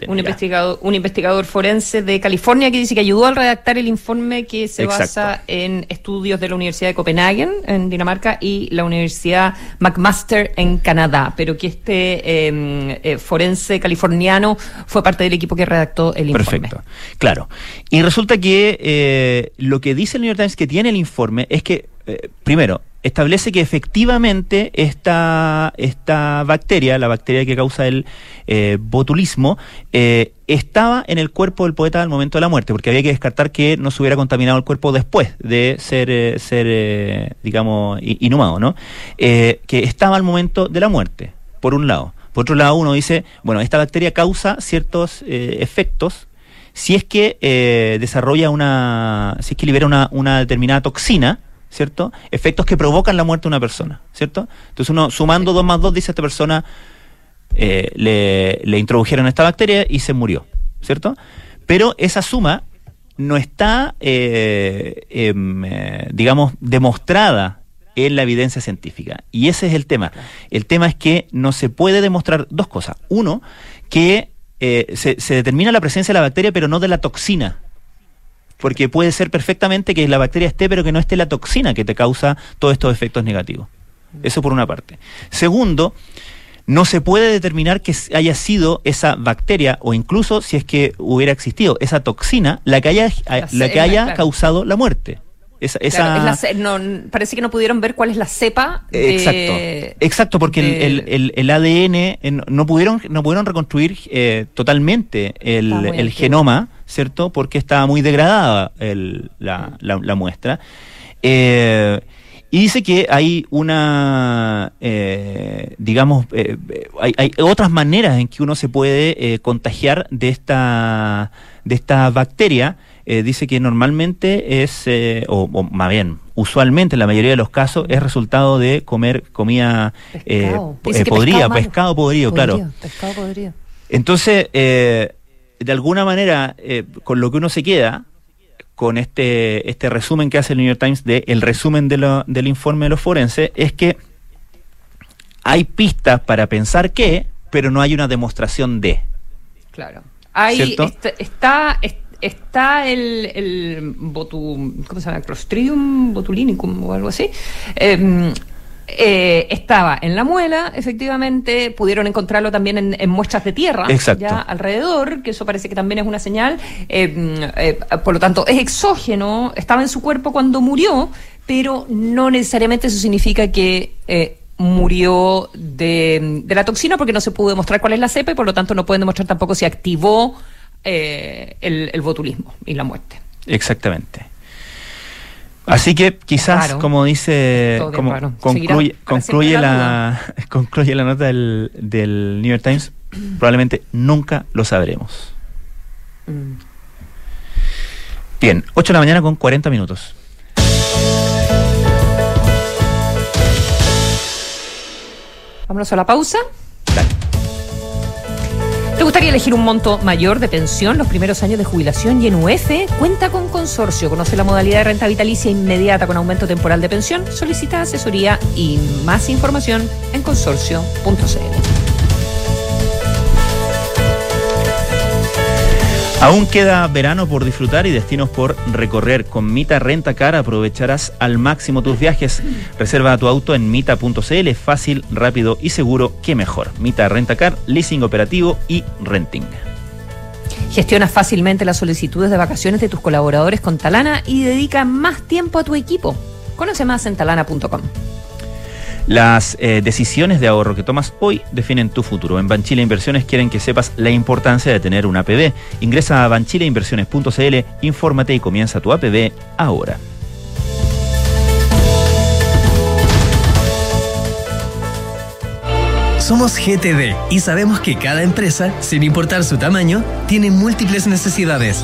Un investigador, un investigador forense de California que dice que ayudó al redactar el informe que se basa en estudios de la Universidad de Copenhagen, en Dinamarca, y la Universidad McMaster en Canadá, pero que este em, eh, forense californiano fue parte del equipo que redactó el informe. Perfecto, claro. Y resulta que eh, lo que dice el New York Times que tiene el informe es que, eh, primero, establece que efectivamente esta, esta bacteria, la bacteria que causa el eh, botulismo, eh, estaba en el cuerpo del poeta al momento de la muerte, porque había que descartar que no se hubiera contaminado el cuerpo después de ser, eh, ser digamos, inhumado, ¿no? que estaba al momento de la muerte, por un lado. Por otro lado, uno dice, bueno, esta bacteria causa ciertos efectos si es que desarrolla una, si es que libera una, una determinada toxina, ¿cierto? Efectos que provocan la muerte de una persona, ¿cierto? Entonces uno sumando dos más dos dice a esta persona eh, le, introdujeron esta bacteria y se murió, ¿cierto? Pero esa suma no está, eh, em, eh, digamos, demostrada en la evidencia científica. Y ese es el tema. El tema es que no se puede demostrar dos cosas. Uno, que se, se determina la presencia de la bacteria, pero no de la toxina porque puede ser perfectamente que la bacteria esté, pero que no esté la toxina que te causa todos estos efectos negativos. Eso por una parte. Segundo, no se puede determinar que haya sido esa bacteria o incluso si es que hubiera existido esa toxina la que haya, la, que haya causado la muerte. Esa, parece que no pudieron ver cuál es la cepa. exacto, exacto, porque el, el, ADN eh, no pudieron no pudieron reconstruir eh, totalmente el, genoma, ¿cierto? Porque estaba muy degradada la, la, muestra. Eh, y dice que hay una, digamos, hay, hay, otras maneras en que uno se puede contagiar de esta, de esta bacteria eh, dice que normalmente es, eh, o, más bien, usualmente en la mayoría de los casos es resultado de comer comida eh, podrida, pescado, podrido, claro. Pescado podrido. Entonces, de alguna manera, con lo que uno se queda, con este, este resumen que hace el New York Times de el resumen de lo, del informe de los forenses, es que hay pistas para pensar que, pero no hay una demostración de. Claro. Hay, está está el, el botu, ¿cómo se llama? Clostridium botulinicum o algo así. Em, eh, estaba en la muela, efectivamente, pudieron encontrarlo también en, muestras de tierra, ya alrededor, que eso parece que también es una señal. Eh, eh, por lo tanto, es exógeno, estaba en su cuerpo cuando murió, pero no necesariamente eso significa que murió de, la toxina, porque no se pudo demostrar cuál es la cepa y por lo tanto no pueden demostrar tampoco si activó el botulismo y la muerte. Exactamente. Así que quizás, como dice, como concluye, concluye la, concluye la nota del, del, New York Times, probablemente nunca lo sabremos. Mm. Bien, 8 de la mañana con 40 minutos. Vámonos a la pausa. ¿Te gustaría elegir un monto mayor de pensión los primeros años de jubilación y en UF? Cuenta con consorcio. Conoce la modalidad de renta vitalicia inmediata con aumento temporal de pensión. Solicita asesoría y más información en consorcio.cl. Aún queda verano por disfrutar y destinos por recorrer. Con Mita Renta Car aprovecharás al máximo tus viajes. Reserva tu auto en mita.cl, fácil, rápido y seguro, que mejor. Mita Renta Car, leasing operativo y renting. Gestiona fácilmente las solicitudes de vacaciones de tus colaboradores con Talana y dedica más tiempo a tu equipo. Conoce más en talana.com. Las eh, decisiones de ahorro que tomas hoy definen tu futuro. En Banchile Inversiones quieren que sepas la importancia de tener una APB. Ingresa a banchileinversiones.cl, infórmate y comienza tu APB ahora. Somos GTD y sabemos que cada empresa, sin importar su tamaño, tiene múltiples necesidades.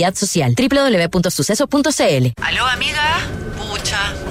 Social. www.suceso.cl. Aló, amiga. Pucha,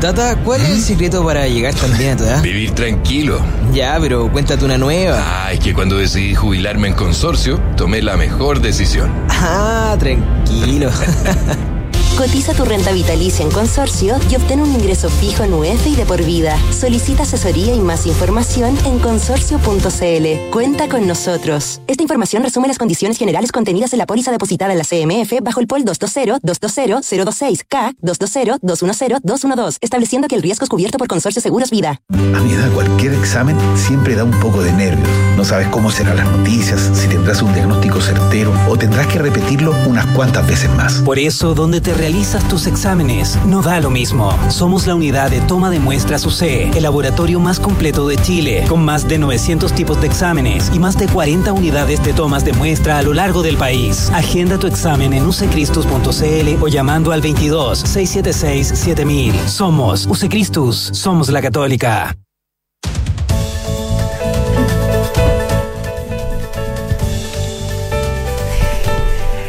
Tata, ¿cuál es el secreto para llegar tan bien a tu edad? Vivir tranquilo. Ya, pero cuéntate una nueva. Ah, es que cuando decidí jubilarme en consorcio, tomé la mejor decisión. Ah, tranquilo. Cotiza tu renta vitalicia en consorcio y obtén un ingreso fijo en UF y de por vida. Solicita asesoría y más información en consorcio.cl. Cuenta con nosotros. Esta información resume las condiciones generales contenidas en la póliza depositada en la CMF bajo el POL 220-220-026K 220-210-212, estableciendo que el riesgo es cubierto por Consorcio Seguros Vida. A mi edad, cualquier examen siempre da un poco de nervios. No sabes cómo serán las noticias, si tendrás un diagnóstico certero o tendrás que repetirlo unas cuantas veces más. Por eso, donde te realizas tus exámenes, no da lo mismo. Somos la unidad de toma de muestras UC, el laboratorio más completo de Chile, con más de 900 tipos de exámenes y más de 40 unidades de tomas de muestra a lo largo del país. Agenda tu examen en ucecristus.cl o llamando al 22 676 7000. Somos Ucecristus, somos la católica.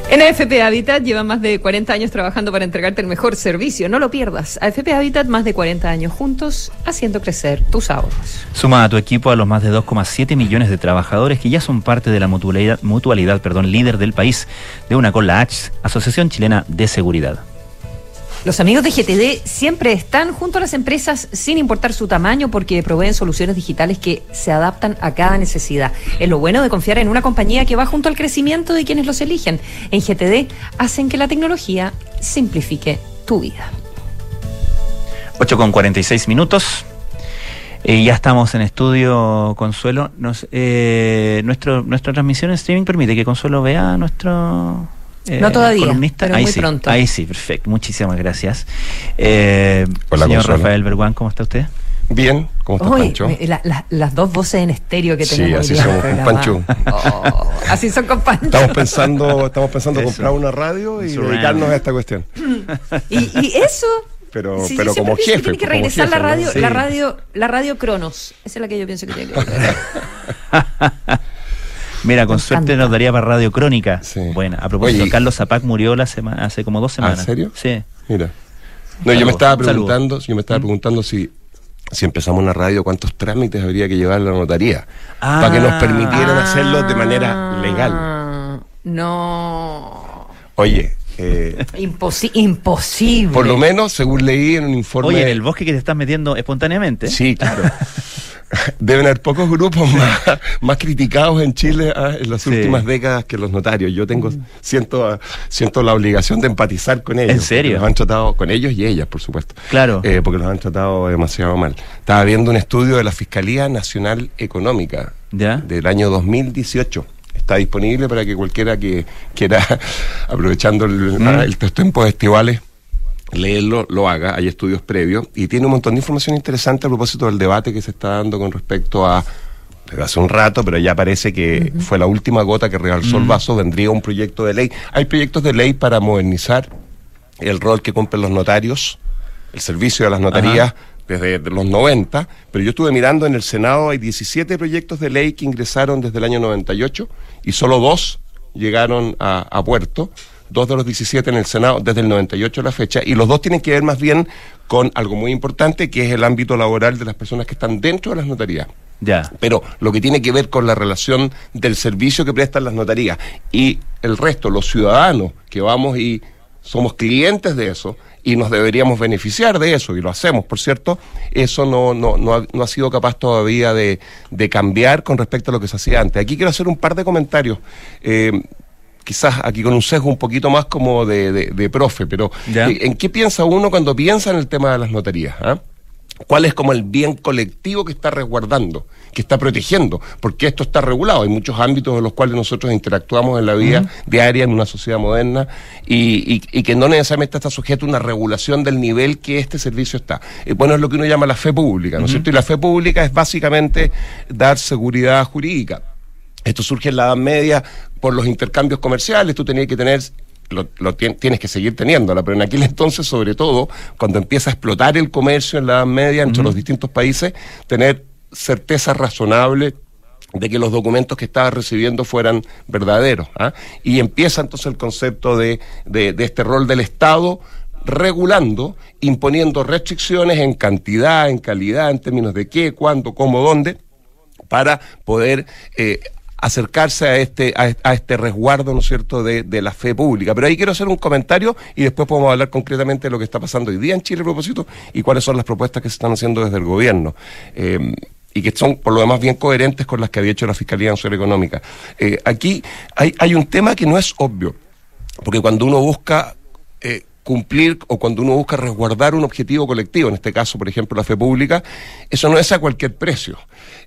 En AFP Habitat lleva más de 40 años trabajando para entregarte el mejor servicio. No lo pierdas. AFP Habitat, más de 40 años juntos, haciendo crecer tus ahorros. Suma a tu equipo a los más de 2,7 millones de trabajadores que ya son parte de la mutualidad, mutualidad perdón, líder del país de una con la Asociación Chilena de Seguridad. Los amigos de GTD siempre están junto a las empresas sin importar su tamaño porque proveen soluciones digitales que se adaptan a cada necesidad. Es lo bueno de confiar en una compañía que va junto al crecimiento de quienes los eligen. En GTD hacen que la tecnología simplifique tu vida. 8 con 46 minutos. Eh, ya estamos en estudio, Consuelo. Nos, eh, nuestro, nuestra transmisión en streaming permite que Consuelo vea nuestro eh, no todavía, columnista. pero ahí muy sí, pronto. Ahí sí, perfecto. Muchísimas gracias. Eh, Hola, señor Consuelo. Rafael Berguán, ¿cómo está usted? Bien, ¿cómo estás, Uy, Pancho? me- la- la- las dos voces en estéreo que Sí, tenemos. así en el somos con. Pancho. Oh, así son con Pancho. Estamos pensando, estamos pensando Eso. comprar una radio y Surround. dedicarnos a esta cuestión. Y, y eso. Pero, sí, pero como que jefe. Tiene que regresar jefe, la ¿no? radio, Sí. la radio, la radio Cronos. Esa es la que yo pienso que tiene que volver. Mira, con suerte nos daría para Radio Crónica. Sí. Bueno, a propósito, Oye, Carlos Zapac murió la semana, hace como dos ¿Ah, semanas. ¿En serio? Sí. Mira. No, yo me estaba preguntando, yo me estaba preguntando si, si empezamos una radio, cuántos trámites habría que llevar a la notaría para que nos permitieran hacerlo de manera legal. Ah, No. Oye, eh, Imposi- imposible. por lo menos, según leí en un informe. Oye, en el bosque que te estás metiendo espontáneamente. Sí, claro. Deben haber pocos grupos más, más criticados en Chile ah, en las Sí. últimas décadas que los notarios. Yo tengo siento ah, siento la obligación de empatizar con ellos. ¿En serio? Los han tratado con ellos y ellas, por supuesto. Claro. Eh, porque los han tratado demasiado mal. Estaba viendo un estudio de la Fiscalía Nacional Económica ¿Ya? del año 2018. Está disponible para que cualquiera que quiera, aprovechando el, Mm. ah, el estivales, leerlo, lo haga. Hay estudios previos y tiene un montón de información interesante a propósito del debate que se está dando con respecto a. Desde hace un rato, pero ya parece que fue la última gota que rebalsó el vaso. Vendría un proyecto de ley. Hay proyectos de ley para modernizar el rol que cumplen los notarios, el servicio de las notarías desde los 90, pero yo estuve mirando en el Senado, hay 17 proyectos de ley que ingresaron desde el año 98 y solo dos llegaron a, a puerto, dos de los 17 en el Senado desde el 98 a la fecha, y los dos tienen que ver más bien con algo muy importante, que es el ámbito laboral de las personas que están dentro de las notarías. Ya. Pero lo que tiene que ver con la relación del servicio que prestan las notarías y el resto, los ciudadanos que vamos y somos clientes de eso y nos deberíamos beneficiar de eso, y lo hacemos, por cierto, eso no, no, no, ha, no ha sido capaz todavía de, de cambiar con respecto a lo que se hacía antes. Aquí quiero hacer un par de comentarios. Eh, quizás aquí con un sesgo un poquito más como de, de- de profe, pero Ya. eh, ¿en qué piensa uno cuando piensa en el tema de las notarías? ah? ¿Cuál es como el bien colectivo que está resguardando, que está protegiendo? Porque esto está regulado. Hay muchos ámbitos en los cuales nosotros interactuamos en la vida diaria en una sociedad moderna y, y- y que no necesariamente está sujeto a una regulación del nivel que este servicio está. Eh, bueno, es lo que uno llama la fe pública, ¿no es cierto? Y la fe pública es básicamente dar seguridad jurídica. Esto surge en la Edad Media por los intercambios comerciales. Tú tenías que tener, lo, lo tien- tienes que seguir teniéndola, pero en aquel entonces, sobre todo, cuando empieza a explotar el comercio en la Edad Media entre los distintos países, tener certeza razonable de que los documentos que estabas recibiendo fueran verdaderos. ¿ah? Y empieza entonces el concepto de, de- de este rol del Estado regulando, imponiendo restricciones en cantidad, en calidad, en términos de qué, cuándo, cómo, dónde, para poder eh, acercarse a este, a, este resguardo, ¿no cierto?, de, de la fe pública. Pero ahí quiero hacer un comentario y después podemos hablar concretamente de lo que está pasando hoy día en Chile a propósito y cuáles son las propuestas que se están haciendo desde el gobierno. Eh, y que son por lo demás bien coherentes con las que había hecho la Fiscalía Nacional Económica. Eh, aquí hay, hay un tema que no es obvio, porque cuando uno busca eh, cumplir o cuando uno busca resguardar un objetivo colectivo, en este caso, por ejemplo, la fe pública, eso no es a cualquier precio.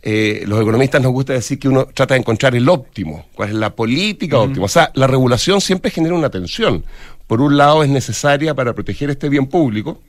Eh, los economistas nos gusta decir que uno trata de encontrar el óptimo, cuál es la política óptima. O sea, la regulación siempre genera una tensión. Por un lado es necesaria para proteger este bien público,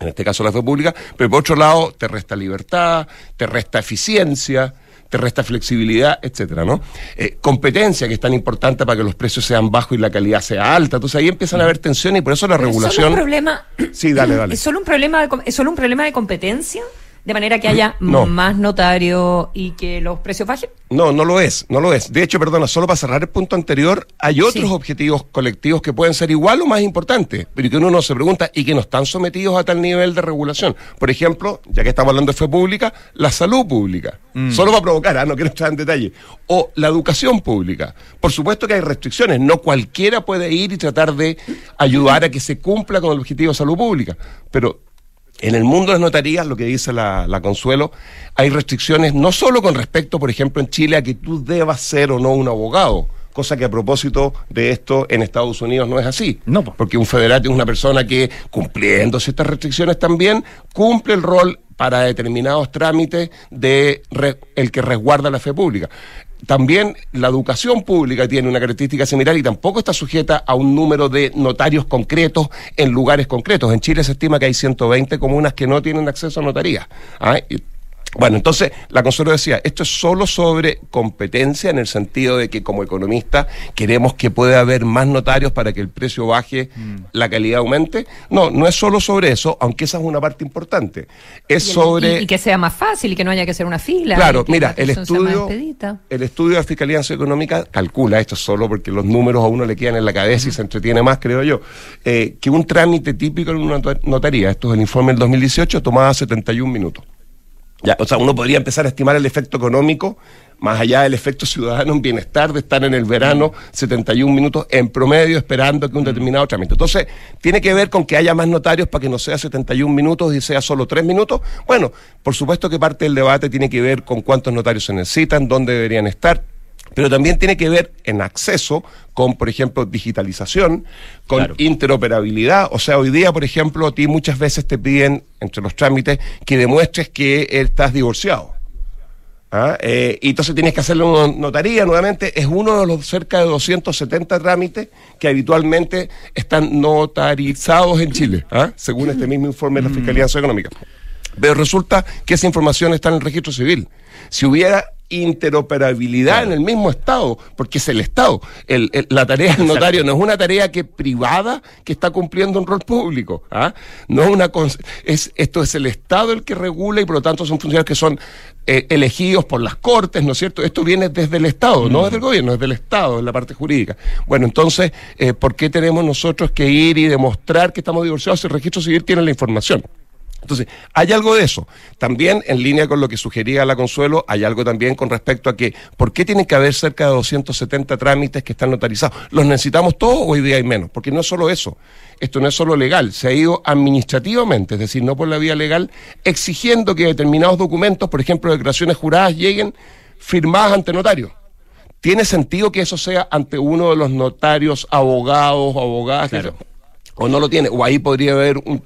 en este caso la fe pública, pero por otro lado te resta libertad, te resta eficiencia, te resta flexibilidad, etcétera, ¿no? Eh, competencia, que es tan importante para que los precios sean bajos y la calidad sea alta. Entonces ahí empiezan a haber tensiones y por eso la Pero ¿Es solo regulación. un problema, Sí, dale, dale. ¿es solo un problema de, ¿es solo un problema de competencia? De manera que haya No. más notarios y que los precios bajen. No, no lo es, no lo es. De hecho, perdona, solo para cerrar el punto anterior, hay otros objetivos colectivos que pueden ser igual o más importantes, pero que uno no se pregunta y que no están sometidos a tal nivel de regulación. Por ejemplo, ya que estamos hablando de fe pública, la salud pública. Mm. Solo para provocar, ah, no quiero entrar en detalle. O la educación pública. Por supuesto que hay restricciones, no cualquiera puede ir y tratar de ayudar a que se cumpla con el objetivo de salud pública, pero en el mundo de las notarías, lo que dice la, la Consuelo, hay restricciones no solo con respecto, por ejemplo, en Chile, a que tú debas ser o no un abogado, cosa que a propósito de esto en Estados Unidos no es así. No. Porque un federal es una persona que, cumpliendo ciertas restricciones también, cumple el rol para determinados trámites de re- el que resguarda la fe pública. También la educación pública tiene una característica similar y tampoco está sujeta a un número de notarios concretos en lugares concretos. En Chile se estima que hay 120 comunas que no tienen acceso a notaría. ¿ah? Bueno, entonces la Consuelo decía, esto es solo sobre competencia en el sentido de que como economista queremos que pueda haber más notarios para que el precio baje, la calidad aumente. No, no es solo sobre eso, aunque esa es una parte importante. Es Y el- sobre... y, y que sea más fácil y que no haya que hacer una fila. Claro, mira, el estudio-. El estudio de la Fiscalía Nacional Económica calcula esto solo porque los números a uno le quedan en la cabeza y se entretiene más, creo yo, eh, que un trámite típico en una nota- notaría, esto es el informe del 2018, tomaba 71 minutos. Ya, o sea, uno podría empezar a estimar el efecto económico, más allá del efecto ciudadano en bienestar de estar en el verano 71 minutos en promedio esperando que un determinado trámite. Entonces, tiene que ver con que haya más notarios para que no sea 71 minutos y sea solo 3 minutos. Bueno, por supuesto que parte del debate tiene que ver con cuántos notarios se necesitan, dónde deberían estar. Pero también tiene que ver en acceso con, por ejemplo, digitalización, con interoperabilidad. O sea, hoy día, por ejemplo, a ti muchas veces te piden, entre los trámites, que demuestres que estás divorciado. ¿Ah? Eh, y entonces tienes que hacerle una notaría nuevamente. Es uno de los cerca de 270 trámites que habitualmente están notarizados en Chile, ¿ah? según este mismo informe de la Fiscalía Nacional Económica. Pero resulta que esa información está en el registro civil. Si hubiera interoperabilidad en el mismo Estado, porque es el Estado, el- el- la tarea del notario no es una tarea que privada que está cumpliendo un rol público, ¿ah? no es una es esto es el Estado el que regula y por lo tanto son funcionarios que son eh, elegidos por las cortes, ¿no es cierto? Esto viene desde el Estado, no desde el gobierno, desde el Estado, en la parte jurídica. Bueno, entonces, eh, ¿por qué tenemos nosotros que ir y demostrar que estamos divorciados si el registro civil tiene la información? Entonces, hay algo de eso. También, en línea con lo que sugería la Consuelo, hay algo también con respecto a que, ¿por qué tienen que haber cerca de 270 trámites que están notarizados? ¿Los necesitamos todos o hoy día hay menos? Porque no es solo eso. Esto no es solo legal, se ha ido administrativamente, es decir, no por la vía legal, exigiendo que determinados documentos, por ejemplo, declaraciones juradas, lleguen firmadas ante notarios. ¿Tiene sentido que eso sea ante uno de los notarios, abogados o abogadas? ¿O no lo tiene? O ahí podría haber un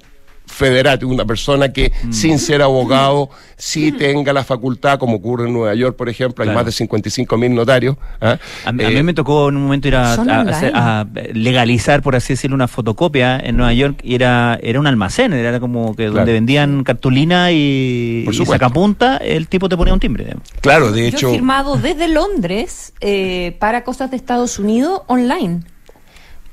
federate, una persona que Mm. sin ser abogado sí tenga la facultad, como ocurre en Nueva York, por ejemplo, hay más de 55 mil notarios. ¿ah? A, a Eh, mí me tocó en un momento ir a, a- a legalizar, por así decirlo, una fotocopia en Nueva York y era, era un almacén, era como que Claro. donde vendían cartulina y, Por y supuesto. sacapunta, el tipo te ponía un timbre. Claro, de Yo hecho... he firmado desde Londres eh, para cosas de Estados Unidos online.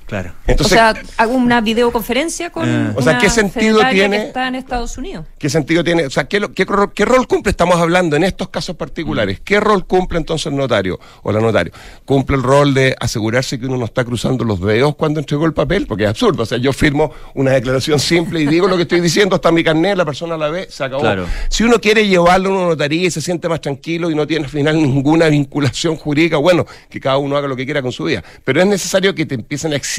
Claro. o sea, hago una videoconferencia con Ah. O sea, una ¿qué sentido tiene- que está en Estados Unidos. ¿Qué sentido tiene? O sea, ¿qué, qué rol- qué rol cumple? Estamos hablando en estos casos Mm. particulares. ¿Qué rol cumple entonces el notario o la notario? ¿Cumple el rol de asegurarse que uno no está cruzando los dedos cuando entregó el papel? Porque es absurdo. O sea, yo firmo una declaración simple y digo lo que estoy diciendo, está en mi carnet, la persona la ve, se acabó. Claro. Si uno quiere llevarlo a una notaría y se siente más tranquilo y no tiene al final ninguna vinculación jurídica, bueno, que cada uno haga lo que quiera con su vida. Pero es necesario que te empiecen a exigir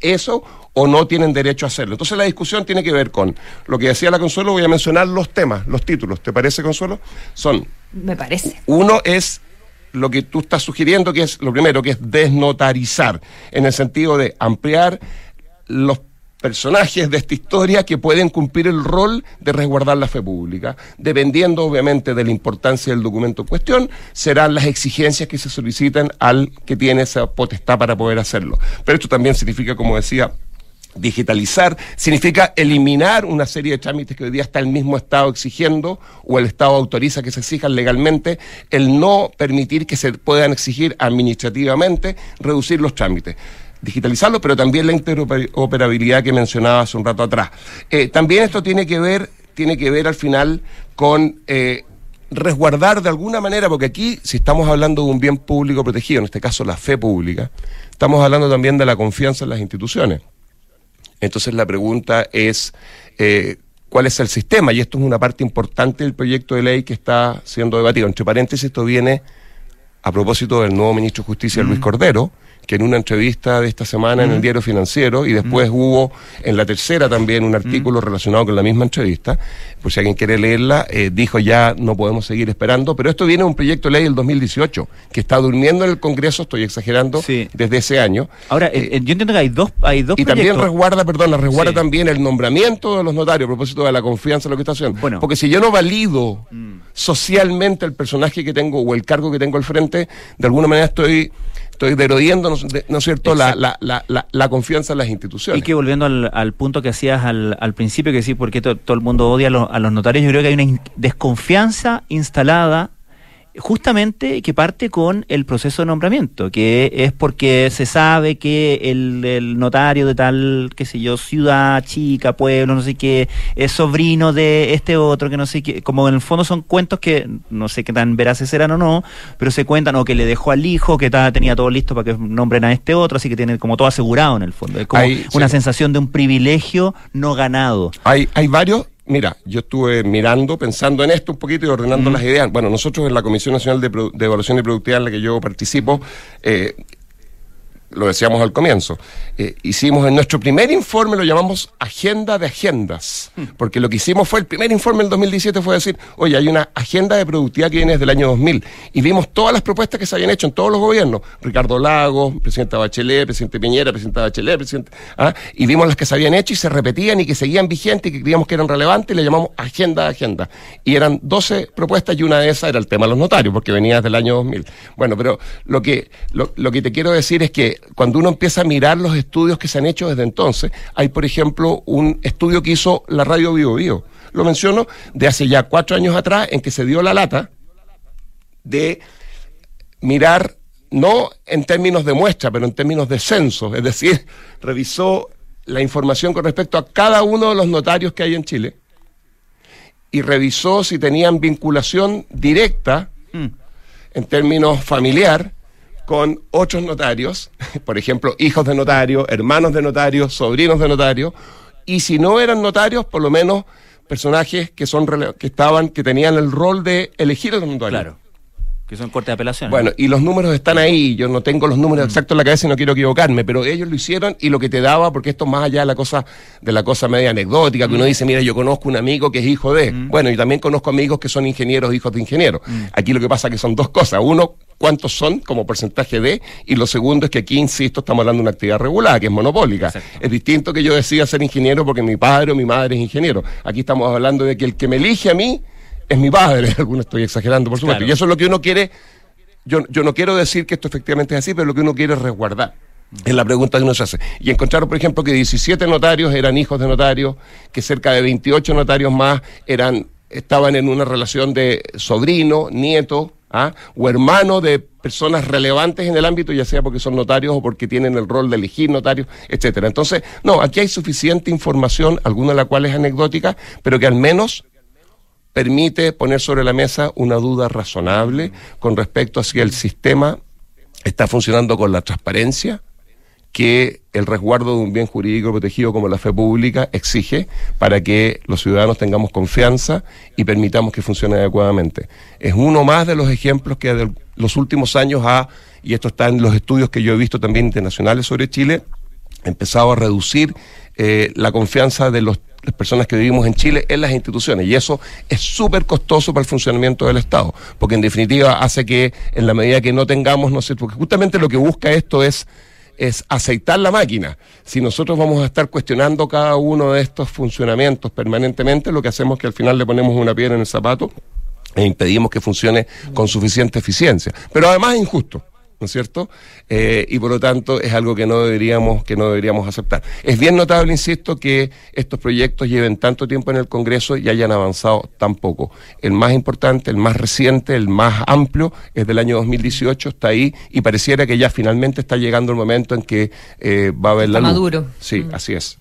eso o no tienen derecho a hacerlo. Entonces la discusión tiene que ver con lo que decía la Consuelo, voy a mencionar los temas, los títulos. ¿Te parece, Consuelo? Son, Me parece. uno es lo que tú estás sugiriendo, que es lo primero, que es desnotarizar, en el sentido de ampliar los personajes de esta historia que pueden cumplir el rol de resguardar la fe pública. Dependiendo, obviamente, de la importancia del documento en cuestión, serán las exigencias que se soliciten al que tiene esa potestad para poder hacerlo. Pero esto también significa, como decía, digitalizar significa eliminar una serie de trámites que hoy día está el mismo Estado exigiendo o el Estado autoriza que se exijan legalmente, el no permitir que se puedan exigir administrativamente, reducir los trámites. Digitalizarlo, pero también la interoperabilidad que mencionaba hace un rato atrás. Eh, también esto tiene que ver, tiene que ver al final con eh, resguardar de alguna manera, porque aquí, si estamos hablando de un bien público protegido, en este caso la fe pública, estamos hablando también de la confianza en las instituciones. Entonces la pregunta es, eh, ¿cuál es el sistema? Y esto es una parte importante del proyecto de ley que está siendo debatido. Entre paréntesis, esto viene a propósito del nuevo ministro de Justicia, Luis Cordero, que en una entrevista de esta semana en el diario financiero, y después hubo en la tercera también un artículo relacionado con la misma entrevista, por si alguien quiere leerla, eh, dijo ya no podemos seguir esperando, pero esto viene de un proyecto de ley del 2018, que está durmiendo en el Congreso, estoy exagerando, desde ese año. Ahora, eh, eh, yo entiendo que hay dos, hay dos Y también resguarda, perdón, resguarda Sí. también el nombramiento de los notarios a propósito de la confianza en lo que está haciendo. Porque si yo no valido Mm. socialmente el personaje que tengo o el cargo que tengo al frente, de alguna manera estoy estoy derodiendo, ¿no, de- ¿no es cierto?, la, la, la, la, confianza en las instituciones. Y que volviendo al, al punto que hacías al, al principio, que sí, porque to- todo el mundo odia a los, a los notarios, yo creo que hay una in- desconfianza instalada justamente que parte con el proceso de nombramiento, que es porque se sabe que el, el notario de tal, qué sé yo, ciudad, chica, pueblo, no sé qué, es sobrino de este otro, que no sé qué, como en el fondo son cuentos que no sé qué tan veraces serán o no, pero se cuentan, o que le dejó al hijo, que ta- tenía todo listo para que nombren a este otro, así que tiene como todo asegurado en el fondo. Es como Hay- una sí. sensación de un privilegio no ganado. Hay, hay varios. Mira, yo estuve mirando, pensando en esto un poquito y ordenando las ideas. Bueno, nosotros en la Comisión Nacional de, Produ- de Evaluación y Productividad en la que yo participo, eh, lo decíamos al comienzo, eh, hicimos en nuestro primer informe, lo llamamos Agenda de Agendas, porque lo que hicimos fue, el primer informe del 2017 fue decir, oye, hay una agenda de productividad que viene desde el año 2000, y vimos todas las propuestas que se habían hecho en todos los gobiernos, Ricardo Lagos, presidenta Bachelet, presidente Piñera, presidenta Bachelet, presidente, ¿ah? y vimos las que se habían hecho y se repetían y que seguían vigentes y que creíamos que eran relevantes y le llamamos Agenda de Agenda. Y eran 12 propuestas y una de esas era el tema de los notarios, porque venía desde el año 2000. Bueno, pero lo que, lo, lo que te quiero decir es que cuando uno empieza a mirar los estudios que se han hecho desde entonces, hay, por ejemplo, un estudio que hizo la radio Bio Bio. Lo menciono de hace ya cuatro años atrás, en que se dio la lata de mirar, no en términos de muestra, pero en términos de censo, es decir, revisó la información con respecto a cada uno de los notarios que hay en Chile y revisó si tenían vinculación directa en términos familiar con otros notarios, por ejemplo, hijos de notario, hermanos de notario, sobrinos de notario, y si no eran notarios, por lo menos personajes que son que estaban que tenían el rol de elegir a los notarios. Claro. Que son corte de apelación. Bueno, y los números están ahí, yo no tengo los números exactos en la cabeza y no quiero equivocarme, pero ellos lo hicieron y lo que te daba, porque esto es más allá de la cosa, de la cosa media anecdótica, que uno dice, mira, yo conozco un amigo que es hijo de. Bueno, y también conozco amigos que son ingenieros, hijos de ingenieros. Aquí lo que pasa es que son dos cosas. Uno, cuántos son como porcentaje de, y lo segundo es que aquí, insisto, estamos hablando de una actividad regulada, que es monopólica. Es distinto que yo decida ser ingeniero porque mi padre o mi madre es ingeniero. Aquí estamos hablando de que el que me elige a mí es mi padre. Algunos estoy exagerando, por supuesto. Claro. Y eso es lo que uno quiere. Yo, yo no quiero decir que esto efectivamente es así, pero lo que uno quiere es resguardar. Es la pregunta que uno se hace. Y encontraron, por ejemplo, que 17 notarios eran hijos de notarios, que cerca de 28 notarios más eran estaban en una relación de sobrino, nieto, ¿ah? o hermano de personas relevantes en el ámbito, ya sea porque son notarios o porque tienen el rol de elegir notarios, etcétera. Entonces, no, aquí hay suficiente información, alguna de la cual es anecdótica, pero que al menos permite poner sobre la mesa una duda razonable con respecto a si el sistema está funcionando con la transparencia que el resguardo de un bien jurídico protegido como la fe pública exige para que los ciudadanos tengamos confianza y permitamos que funcione adecuadamente. Es uno más de los ejemplos que de los últimos años ha, y esto está en los estudios que yo he visto también internacionales sobre Chile, empezado a reducir eh, la confianza de los las personas que vivimos en Chile en las instituciones. Y eso es súper costoso para el funcionamiento del Estado, porque en definitiva hace que en la medida que no tengamos, no sé, porque justamente lo que busca esto es es aceitar la máquina. Si nosotros vamos a estar cuestionando cada uno de estos funcionamientos permanentemente, lo que hacemos es que al final le ponemos una piedra en el zapato e impedimos que funcione con suficiente eficiencia. Pero además es injusto. ¿No es cierto? Eh, y por lo tanto es algo que no deberíamos, que no deberíamos aceptar. Es bien notable, insisto, que estos proyectos lleven tanto tiempo en el Congreso y hayan avanzado tan poco. El más importante, el más reciente, el más amplio, es del año 2018, está ahí y pareciera que ya finalmente está llegando el momento en que eh, va a haber la luz. Maduro. Sí, Mm. así es.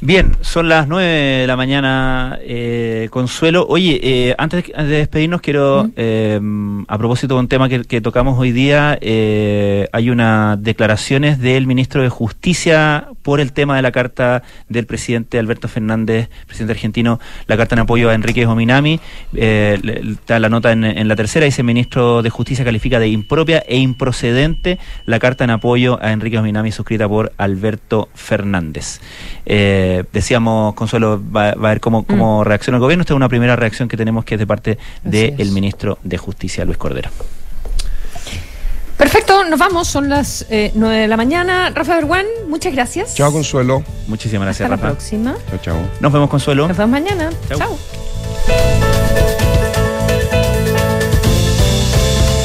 Bien, son las 9 de la mañana, eh, Consuelo. Oye, eh, antes de despedirnos, quiero, eh, a propósito de un tema que, que tocamos hoy día, eh, hay unas declaraciones del ministro de Justicia por el tema de la carta del presidente Alberto Fernández, presidente argentino, la carta en apoyo a Enrique Ominami. Eh, está la nota en, en la tercera, dice el ministro de Justicia califica de impropia e improcedente la carta en apoyo a Enrique Ominami suscrita por Alberto Fernández. Eh, decíamos, Consuelo, va, va a ver cómo, cómo reacciona el gobierno. Esta es una primera reacción que tenemos que es de parte del ministro de Justicia, Luis Cordero. Perfecto, nos vamos, son las eh, 9 de la mañana. Rafa Berguán, muchas gracias. Chao, Consuelo. Muchísimas gracias, Hasta la Rafa. próxima. Chao, chao. Nos vemos, Consuelo. Nos vemos mañana. Chau. Chao.